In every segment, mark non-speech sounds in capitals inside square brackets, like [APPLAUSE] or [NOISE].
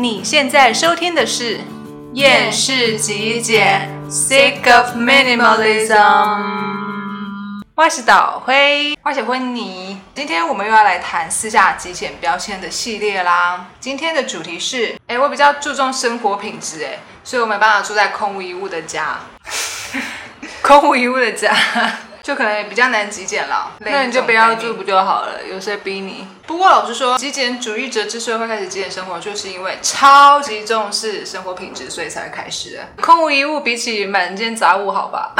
你现在收听的是《厌世极简》，Sick of Minimalism。我是导辉，我是温妮。今天我们又要来谈私下极简标签的系列啦。今天的主题是，哎，我比较注重生活品质，哎，所以我没办法住在空无一物的家。[LAUGHS] 空无一物的家。就可能也比较难极简了，那你就不要住不就好了？有谁逼你？不过老实说，极简主义者之所以会开始极简生活，就是因为超级重视生活品质，所以才会开始的。[LAUGHS] 空无一物比起满间杂物，好吧？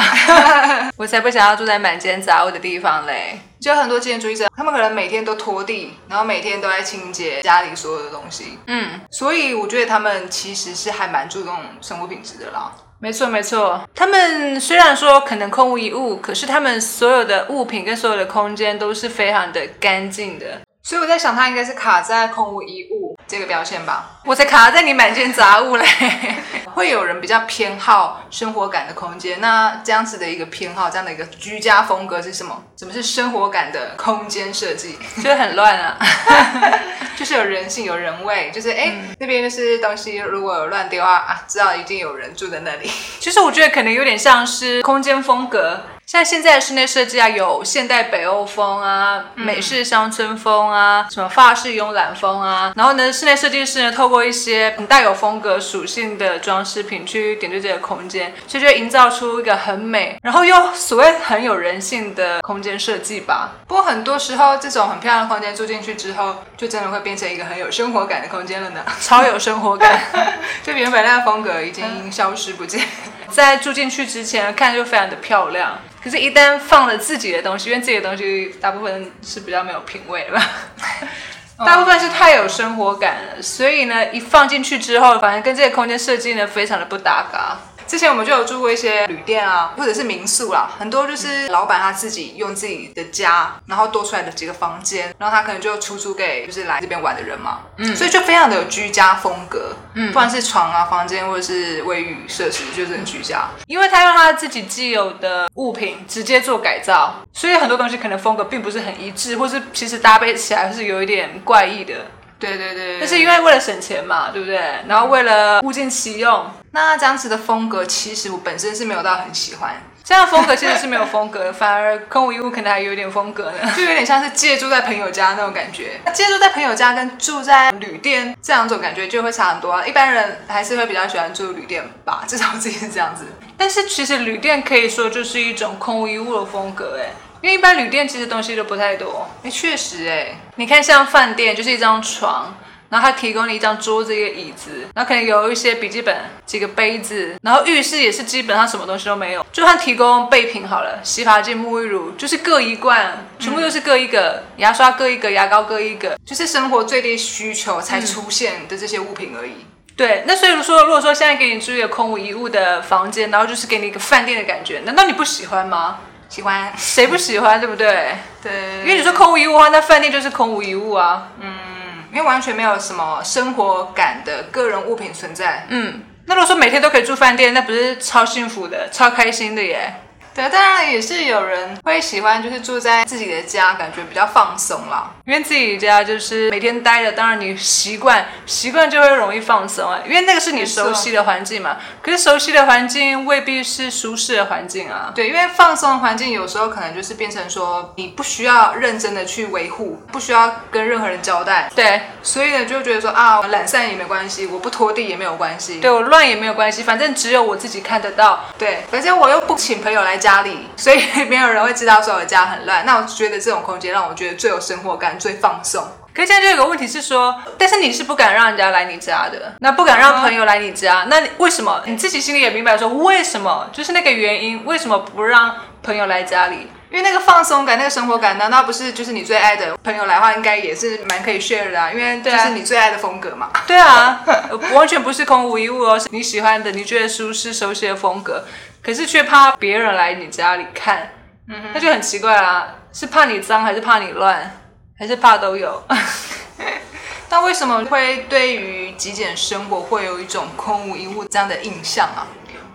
[LAUGHS] 我才不想要住在满间杂物的地方嘞。就很多极简主义者，他们可能每天都拖地，然后每天都在清洁家里所有的东西。嗯，所以我觉得他们其实是还蛮注重生活品质的啦。没错没错，他们虽然说可能空无一物，可是他们所有的物品跟所有的空间都是非常的干净的，所以我在想，它应该是卡在空无一物这个标签吧。我才卡在你满间杂物嘞。[LAUGHS] 会有人比较偏好生活感的空间，那这样子的一个偏好，这样的一个居家风格是什么？什么是生活感的空间设计？就是很乱啊，[LAUGHS] 就是有人性、有人味，就是哎，那边就是东西如果有乱丢啊啊，知道一定有人住在那里。其实我觉得可能有点像是空间风格。像现在的室内设计啊，有现代北欧风啊，美式乡村风啊，什么法式慵懒风啊。然后呢，室内设计师呢，透过一些很带有风格属性的装饰品去点缀这个空间，所以就营造出一个很美，然后又所谓很有人性的空间设计吧。不过很多时候，这种很漂亮的空间住进去之后，就真的会变成一个很有生活感的空间了呢，[LAUGHS] 超有生活感，[LAUGHS] 就原本那个风格已经消失不见。在住进去之前，看就非常的漂亮。可是，一旦放了自己的东西，因为自己的东西大部分是比较没有品味的吧，[LAUGHS] 大部分是太有生活感了，所以呢，一放进去之后，反而跟这个空间设计呢，非常的不搭嘎。之前我们就有住过一些旅店啊，或者是民宿啦，很多就是老板他自己用自己的家，然后多出来的几个房间，然后他可能就出租给就是来这边玩的人嘛，嗯，所以就非常的有居家风格，嗯，不管是床啊、房间或者是卫浴设施，就是很居家，因为他用他自己既有的物品直接做改造，所以很多东西可能风格并不是很一致，或是其实搭配起来是有一点怪异的。对对对，但是因为为了省钱嘛，对不对？然后为了物尽其用，那这样子的风格其实我本身是没有到很喜欢。这样风格其实是没有风格的，[LAUGHS] 反而空无一物可能还有点风格呢，就有点像是借住在朋友家那种感觉。借住在朋友家跟住在旅店这两种感觉就会差很多啊。一般人还是会比较喜欢住旅店吧，至少我自己是这样子。但是其实旅店可以说就是一种空无一物的风格，哎。因为一般旅店其实东西都不太多，哎，确实哎，你看像饭店就是一张床，然后他提供了一张桌子一个椅子，然后可能有一些笔记本几个杯子，然后浴室也是基本上什么东西都没有，就算提供备品好了，洗发精、沐浴乳就是各一罐，全部都是各一个，牙刷各一个，牙膏各一个，就是生活最低需求才出现的这些物品而已。对，那所以说，如果说现在给你住一个空无一物的房间，然后就是给你一个饭店的感觉，难道你不喜欢吗？喜欢谁不喜欢，对不对？对，因为你说空无一物的话，那饭店就是空无一物啊。嗯，因为完全没有什么生活感的个人物品存在。嗯，那如果说每天都可以住饭店，那不是超幸福的、超开心的耶？对，当然也是有人会喜欢，就是住在自己的家，感觉比较放松啦。因为自己家就是每天待着，当然你习惯，习惯就会容易放松啊。因为那个是你熟悉的环境嘛。可是熟悉的环境未必是舒适的环境啊。对，因为放松的环境有时候可能就是变成说，你不需要认真的去维护，不需要跟任何人交代。对，所以呢就觉得说啊，懒散也没关系，我不拖地也没有关系，对我乱也没有关系，反正只有我自己看得到。对，而且我又不请朋友来家里，所以没有人会知道说我家很乱。那我觉得这种空间让我觉得最有生活感，最放。松。可是现在就有个问题是说，但是你是不敢让人家来你家的，那不敢让朋友来你家，那为什么？你自己心里也明白说为什么？就是那个原因，为什么不让朋友来家里？因为那个放松感、那个生活感，难道不是就是你最爱的朋友来的话，应该也是蛮可以 share 的啊？因为就是你最爱的风格嘛。对啊，[LAUGHS] 完全不是空无一物哦，是你喜欢的、你觉得舒适、熟悉的风格，可是却怕别人来你家里看，那就很奇怪啦，是怕你脏还是怕你乱？还是怕都有，[LAUGHS] 那为什么会对于极简生活会有一种空无一物这样的印象啊？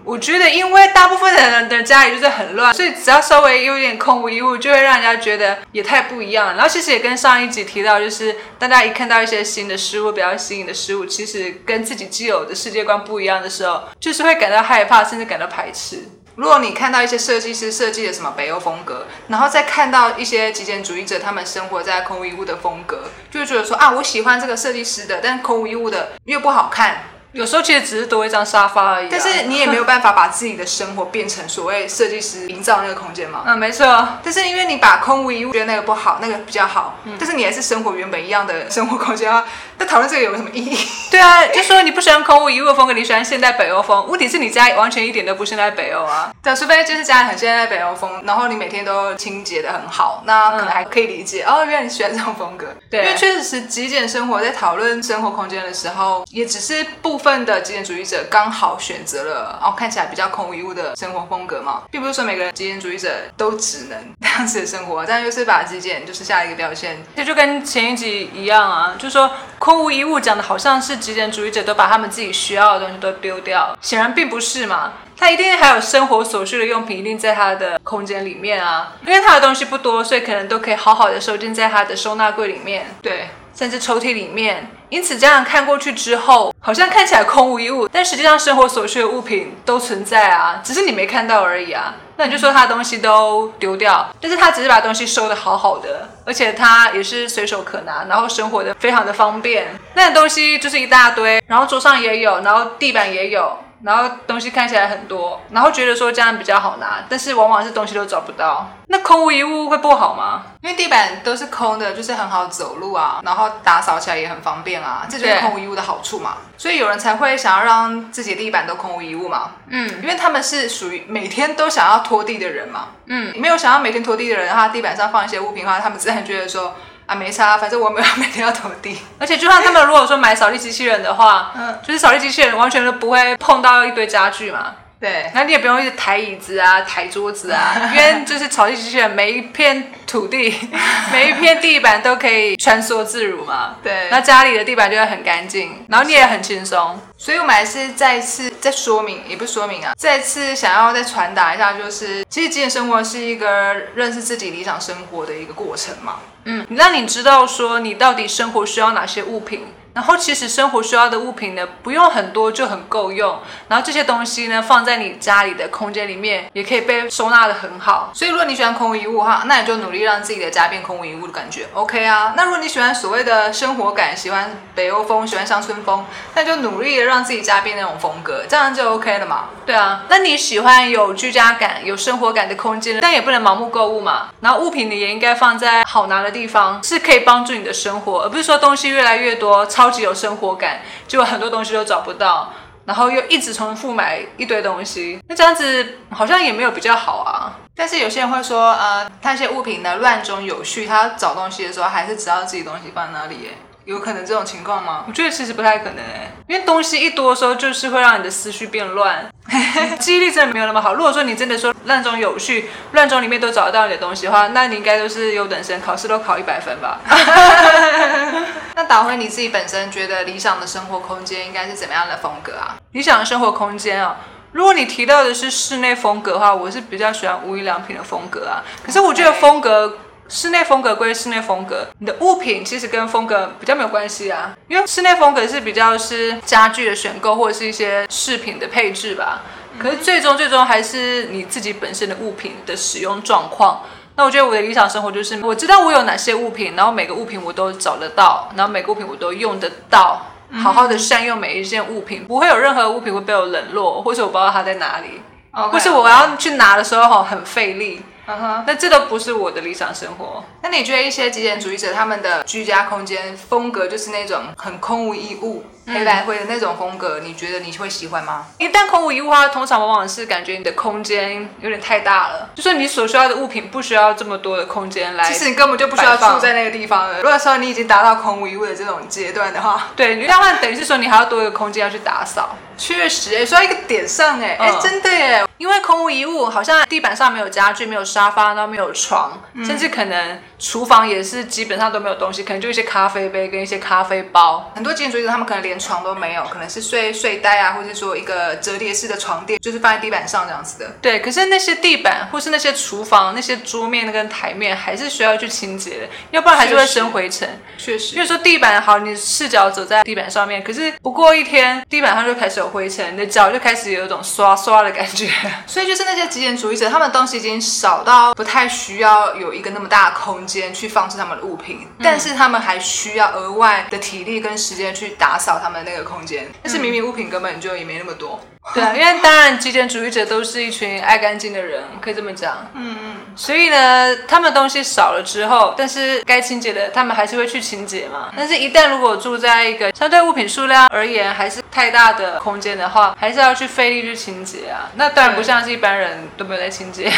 我觉得，因为大部分的人的家里就是很乱，所以只要稍微有点空无一物，就会让人家觉得也太不一样了。然后其实也跟上一集提到，就是大家一看到一些新的事物，比较新颖的事物，其实跟自己既有的世界观不一样的时候，就是会感到害怕，甚至感到排斥。如果你看到一些设计师设计的什么北欧风格，然后再看到一些极简主义者他们生活在空无一物的风格，就会觉得说啊，我喜欢这个设计师的，但空无一物的又不好看。有时候其实只是多一张沙发而已、啊，但是你也没有办法把自己的生活变成所谓设计师营造那个空间嘛。嗯，没错。但是因为你把空无一物觉得那个不好，那个比较好，但是你还是生活原本一样的生活空间的话，那讨论这个有什么意义？[LAUGHS] 对啊，就说你不喜欢空无一物的风格，你喜欢现代北欧风。问题是你家完全一点都不现代北欧啊。对，除非就是家里很现代北欧风，然后你每天都清洁的很好，那可能还可以理解。哦，原来你喜欢这种风格。对，因为确实是极简生活，在讨论生活空间的时候，也只是部分的极简主义。者刚好选择了哦，看起来比较空无一物的生活风格嘛，并不是说每个人极简主义者都只能这样子的生活，但就是把极简就是下一个标签，这就跟前一集一样啊，就是说空无一物讲的好像是极简主义者都把他们自己需要的东西都丢掉，显然并不是嘛，他一定还有生活所需的用品，一定在他的空间里面啊，因为他的东西不多，所以可能都可以好好的收进在他的收纳柜里面，对。甚至抽屉里面，因此这样看过去之后，好像看起来空无一物，但实际上生活所需的物品都存在啊，只是你没看到而已啊。那你就说他的东西都丢掉，但是他只是把东西收的好好的，而且他也是随手可拿，然后生活的非常的方便。那东西就是一大堆，然后桌上也有，然后地板也有。然后东西看起来很多，然后觉得说这样比较好拿，但是往往是东西都找不到。那空无一物会不好吗？因为地板都是空的，就是很好走路啊，然后打扫起来也很方便啊，这就是空无一物的好处嘛。所以有人才会想要让自己的地板都空无一物嘛。嗯，因为他们是属于每天都想要拖地的人嘛。嗯，没有想要每天拖地的人，他地板上放一些物品的话，他们自然觉得说。啊，没差，反正我没有 [LAUGHS] 每天要拖地。而且，就算他们如果说买扫地机器人的话，嗯，就是扫地机器人完全都不会碰到一堆家具嘛。对，那你也不用一直抬椅子啊，抬桌子啊，因为就是草地机器人每一片土地、[LAUGHS] 每一片地板都可以穿梭自如嘛。对，那家里的地板就会很干净，然后你也很轻松。所以我们还是再次再说明，也不说明啊，再次想要再传达一下，就是其实极简生活是一个认识自己理想生活的一个过程嘛。嗯，让你知道说你到底生活需要哪些物品。然后其实生活需要的物品呢，不用很多就很够用。然后这些东西呢，放在你家里的空间里面，也可以被收纳的很好。所以如果你喜欢空无一物哈，那你就努力让自己的家变空无一物的感觉，OK 啊。那如果你喜欢所谓的生活感，喜欢北欧风，喜欢乡村风，那就努力的让自己家变那种风格，这样就 OK 了嘛。对啊，那你喜欢有居家感、有生活感的空间，但也不能盲目购物嘛。然后物品呢也应该放在好拿的地方，是可以帮助你的生活，而不是说东西越来越多。超超级有生活感，就很多东西都找不到，然后又一直重复买一堆东西，那这样子好像也没有比较好啊。但是有些人会说，呃，他一些物品呢乱中有序，他找东西的时候还是知道自己东西放哪里，哎。有可能这种情况吗？我觉得其实不太可能诶，因为东西一多的时候，就是会让你的思绪变乱，[LAUGHS] 记忆力真的没有那么好。如果说你真的说乱中有序，乱中里面都找得到你的东西的话，那你应该都是优等生，考试都考一百分吧。[LAUGHS] 那打回你自己本身觉得理想的生活空间应该是怎么样的风格啊？理想的生活空间啊，如果你提到的是室内风格的话，我是比较喜欢无印良品的风格啊。可是我觉得风格。室内风格归室内风格，你的物品其实跟风格比较没有关系啊，因为室内风格是比较是家具的选购或者是一些饰品的配置吧。可是最终最终还是你自己本身的物品的使用状况。那我觉得我的理想生活就是我知道我有哪些物品，然后每个物品我都找得到，然后每个物品我都用得到，好好的善用每一件物品，不会有任何物品会被我冷落，或者我不知道它在哪里，或是我要去拿的时候很费力。嗯哼，那这都不是我的理想生活。那你觉得一些极简主义者他们的居家空间风格就是那种很空无一物、黑白灰的那种风格？你觉得你会喜欢吗？一旦空无一物的话，通常往往是感觉你的空间有点太大了，就是你所需要的物品不需要这么多的空间来。其实你根本就不需要住在那个地方了。如果说你已经达到空无一物的这种阶段的话，对，这样等于是说你还要多一个空间要去打扫。[LAUGHS] 确实，哎，说到一个点上，哎，哎，真的耶，因为空无一物，好像地板上没有家具，没有沙发，然后没有床，甚至可能。厨房也是基本上都没有东西，可能就一些咖啡杯跟一些咖啡包。很多极简主义者他们可能连床都没有，可能是睡睡袋啊，或者说一个折叠式的床垫，就是放在地板上这样子的。对，可是那些地板或是那些厨房那些桌面跟台面还是需要去清洁的，要不然还是会生灰尘。确实因为说地板好，你视角走在地板上面，可是不过一天，地板上就开始有灰尘，你的脚就开始有一种刷刷的感觉。[LAUGHS] 所以就是那些极简主义者，他们的东西已经少到不太需要有一个那么大的空间去放置他们的物品，但是他们还需要额外的体力跟时间去打扫他们那个空间。但是明明物品根本就也没那么多。对啊，[LAUGHS] 因为当然极简主义者都是一群爱干净的人，可以这么讲。嗯嗯。所以呢，他们东西少了之后，但是该清洁的，他们还是会去清洁嘛。但是，一旦如果住在一个相对物品数量而言还是太大的空间的话，还是要去费力去清洁啊。那当然不像是一般人都没有在清洁。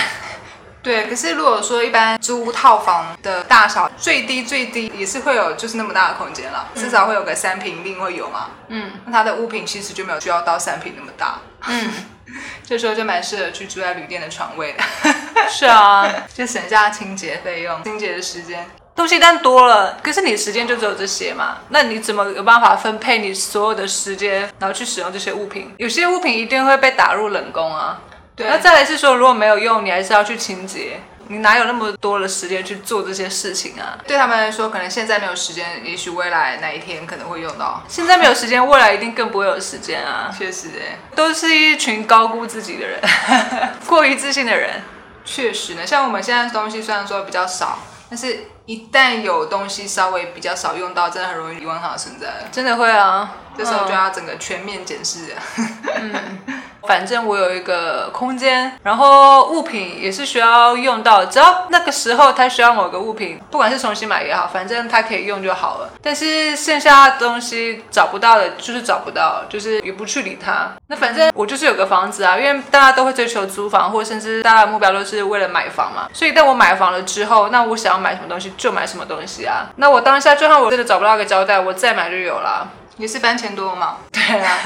对，可是如果说一般租套房的大小最低最低也是会有就是那么大的空间了，至少会有个三平一定会有嘛。嗯，那它的物品其实就没有需要到三平那么大。嗯，[LAUGHS] 这时候就蛮适合去住在旅店的床位的。[LAUGHS] 是啊，[LAUGHS] 就省下清洁费用、清洁的时间。东西单多了，可是你的时间就只有这些嘛？那你怎么有办法分配你所有的时间，然后去使用这些物品？有些物品一定会被打入冷宫啊。对那再来是说，如果没有用，你还是要去清洁。你哪有那么多的时间去做这些事情啊？对他们来说，可能现在没有时间，也许未来哪一天可能会用到。现在没有时间，未来一定更不会有时间啊！确实，哎，都是一群高估自己的人，[LAUGHS] 过于自信的人。确实呢，像我们现在东西虽然说比较少，但是一旦有东西稍微比较少用到，真的很容易遗忘它的存在。真的会啊，这时候就要整个全面检视反正我有一个空间，然后物品也是需要用到，只要那个时候他需要某个物品，不管是重新买也好，反正他可以用就好了。但是剩下的东西找不到的，就是找不到，就是也不去理它。那反正我就是有个房子啊，因为大家都会追求租房，或者甚至大家的目标都是为了买房嘛。所以当我买房了之后，那我想要买什么东西就买什么东西啊。那我当下就算我真的找不到个交代，我再买就有了。也是搬钱多嘛？[LAUGHS] [LAUGHS] 对啊。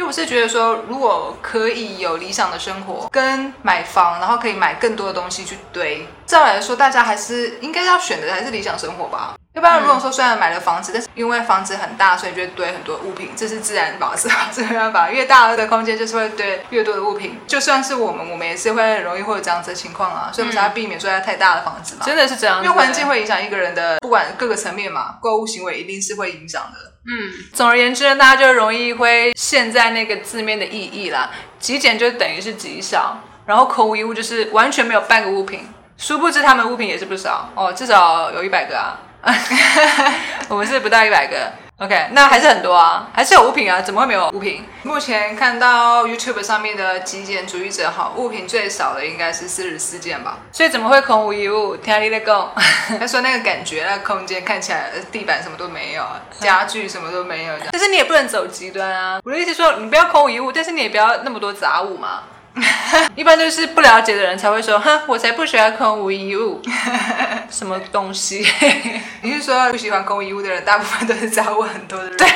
因为我是觉得说，如果可以有理想的生活，跟买房，然后可以买更多的东西去堆，照来说，大家还是应该要选的还是理想生活吧。要不然，如果说虽然买了房子，但是因为房子很大，所以就会堆很多物品，这是自然保是吧？这没办法，越大的空间就是会堆越多的物品。就算是我们，我们也是会很容易会有这样子的情况啊，所以我们才要避免住在太大的房子嘛。真的是这样，因为环境会影响一个人的不管各个层面嘛，购物行为一定是会影响的。嗯，总而言之呢，大家就容易会陷在那个字面的意义啦。极简就等于是极少，然后空无一物就是完全没有半个物品。殊不知他们物品也是不少哦，至少有一百个啊。[LAUGHS] 我们是不到一百个，OK，那还是很多啊，还是有物品啊，怎么会没有物品？目前看到 YouTube 上面的极简主义者，哈，物品最少的应该是四十四件吧。所以怎么会空无一物？听你在讲，[LAUGHS] 他说那个感觉，那个空间看起来地板什么都没有，家具什么都没有，但是你也不能走极端啊。我的意思说，你不要空无一物，但是你也不要那么多杂物嘛。[LAUGHS] 一般都是不了解的人才会说，哼，我才不喜欢空无一物，[LAUGHS] 什么东西？[LAUGHS] 你是说不喜欢空无一物的人，大部分都是杂物很多的人？对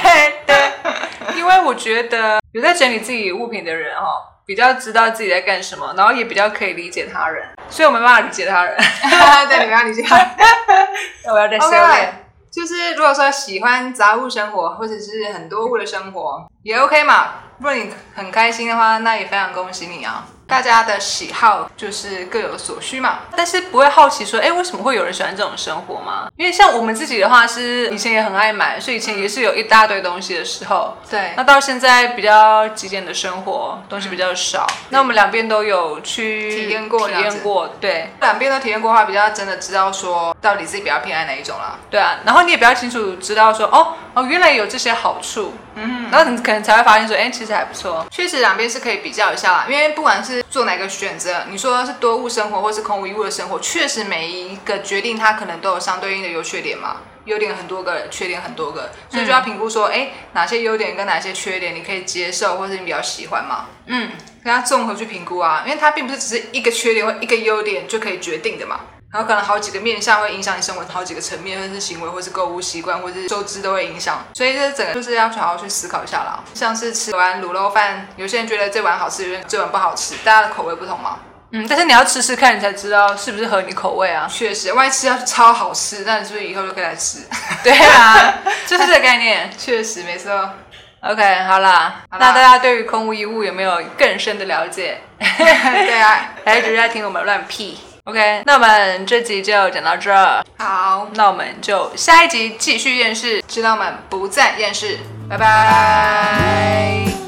对，因为我觉得有在整理自己物品的人哦，比较知道自己在干什么，然后也比较可以理解他人，所以我没办法理解他人。对，你没办法理解他人。我要再修炼。就是如果说喜欢杂物生活，或者是很多物的生活，也 OK 嘛。如果你很开心的话，那也非常恭喜你啊！大家的喜好就是各有所需嘛。但是不会好奇说，哎，为什么会有人喜欢这种生活吗？因为像我们自己的话，是以前也很爱买，所以以前也是有一大堆东西的时候。对。那到现在比较极简的生活，东西比较少。那我们两边都有去体验过，体验过，对。两边都体验过的话，比较真的知道说，到底自己比较偏爱哪一种啦。对啊。然后你也比较清楚知道说，哦哦，原来有这些好处。嗯。然后你可能才会发现说，哎，其实还不错。确实两边是可以比较一下啦，因为不管是做哪个选择，你说是多物生活或是空无一物的生活，确实每一个决定它可能都有相对应的优缺点嘛，优点很多个，缺点很多个，所以就要评估说，哎，哪些优点跟哪些缺点你可以接受，或是你比较喜欢嘛？嗯，跟它综合去评估啊，因为它并不是只是一个缺点或一个优点就可以决定的嘛。然后可能好几个面向会影响你生活好几个层面，或是行为，或是购物习惯，或是收支都会影响。所以这整个就是要好好去思考一下啦。像是吃完卤肉饭，有些人觉得这碗好吃，有些人这碗不好吃，大家的口味不同嘛。嗯，但是你要吃吃看，你才知道是不是合你口味啊。确实，万一吃到超好吃，那你是不是以后就可以来吃？[LAUGHS] 对啊，就是这个概念。[LAUGHS] 确实，没错。OK，好啦，好啦那大家对于空无一物有没有更深的了解？[LAUGHS] 对啊，还是只是在听我们乱屁？OK，那我们这集就讲到这儿，好，那我们就下一集继续验视，知道们不再厌世，拜拜。